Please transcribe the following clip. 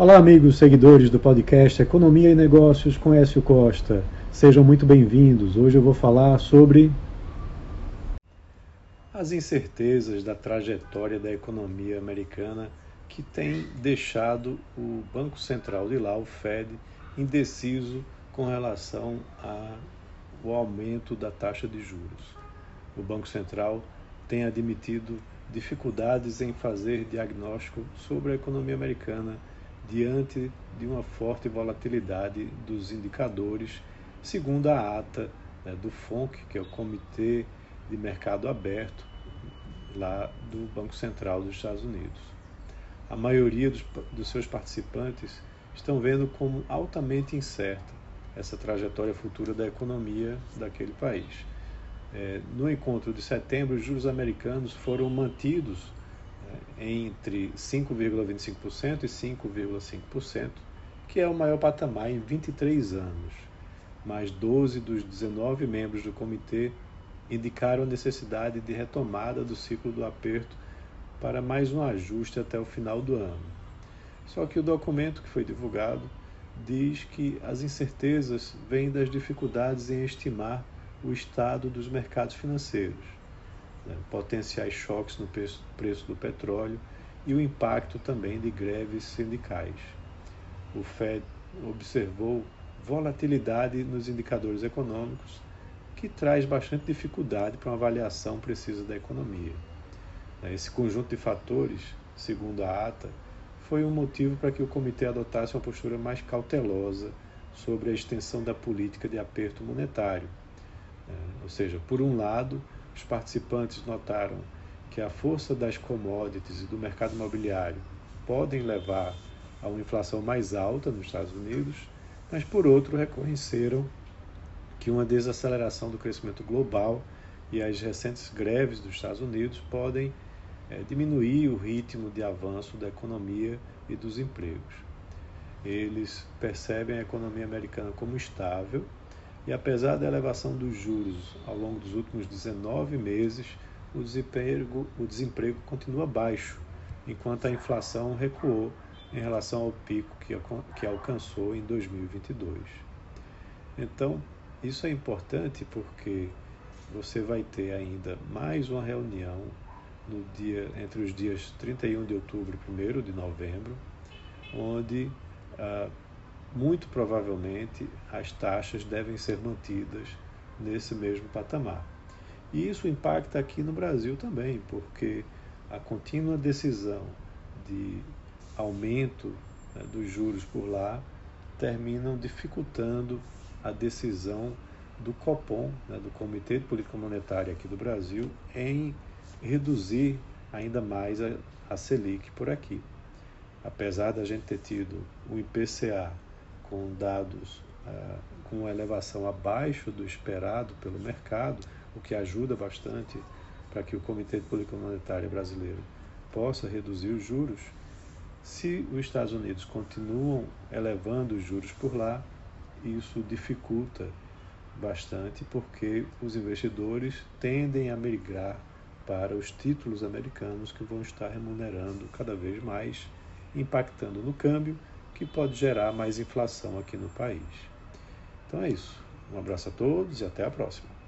Olá, amigos seguidores do podcast Economia e Negócios com Écio Costa. Sejam muito bem-vindos. Hoje eu vou falar sobre as incertezas da trajetória da economia americana que tem deixado o Banco Central de lá, o Fed, indeciso com relação ao aumento da taxa de juros. O Banco Central tem admitido dificuldades em fazer diagnóstico sobre a economia americana diante de uma forte volatilidade dos indicadores, segundo a ata né, do FONC, que é o Comitê de Mercado Aberto, lá do Banco Central dos Estados Unidos. A maioria dos, dos seus participantes estão vendo como altamente incerta essa trajetória futura da economia daquele país. É, no encontro de setembro, os juros americanos foram mantidos entre 5,25% e 5,5%, que é o maior patamar em 23 anos. Mais 12 dos 19 membros do comitê indicaram a necessidade de retomada do ciclo do aperto para mais um ajuste até o final do ano. Só que o documento que foi divulgado diz que as incertezas vêm das dificuldades em estimar o estado dos mercados financeiros né, potenciais choques no preço, preço do petróleo e o impacto também de greves sindicais. O Fed observou volatilidade nos indicadores econômicos, que traz bastante dificuldade para uma avaliação precisa da economia. Esse conjunto de fatores, segundo a ata, foi um motivo para que o comitê adotasse uma postura mais cautelosa sobre a extensão da política de aperto monetário. Né. Ou seja, por um lado, os participantes notaram que a força das commodities e do mercado imobiliário podem levar a uma inflação mais alta nos Estados Unidos, mas por outro reconheceram que uma desaceleração do crescimento global e as recentes greves dos Estados Unidos podem é, diminuir o ritmo de avanço da economia e dos empregos. Eles percebem a economia americana como estável e apesar da elevação dos juros ao longo dos últimos 19 meses, o desemprego, o desemprego continua baixo, enquanto a inflação recuou em relação ao pico que, que alcançou em 2022. Então, isso é importante porque você vai ter ainda mais uma reunião no dia entre os dias 31 de outubro e 1 de novembro, onde ah, muito provavelmente as taxas devem ser mantidas nesse mesmo patamar. E isso impacta aqui no Brasil também, porque a contínua decisão de aumento né, dos juros por lá terminam dificultando a decisão do COPOM, né, do Comitê de Política Monetária aqui do Brasil, em reduzir ainda mais a, a Selic por aqui. Apesar da gente ter tido o IPCA com dados uh, com elevação abaixo do esperado pelo mercado, o que ajuda bastante para que o Comitê de Política Monetária brasileiro possa reduzir os juros. Se os Estados Unidos continuam elevando os juros por lá, isso dificulta bastante porque os investidores tendem a migrar para os títulos americanos que vão estar remunerando cada vez mais, impactando no câmbio que pode gerar mais inflação aqui no país. Então é isso. Um abraço a todos e até a próxima.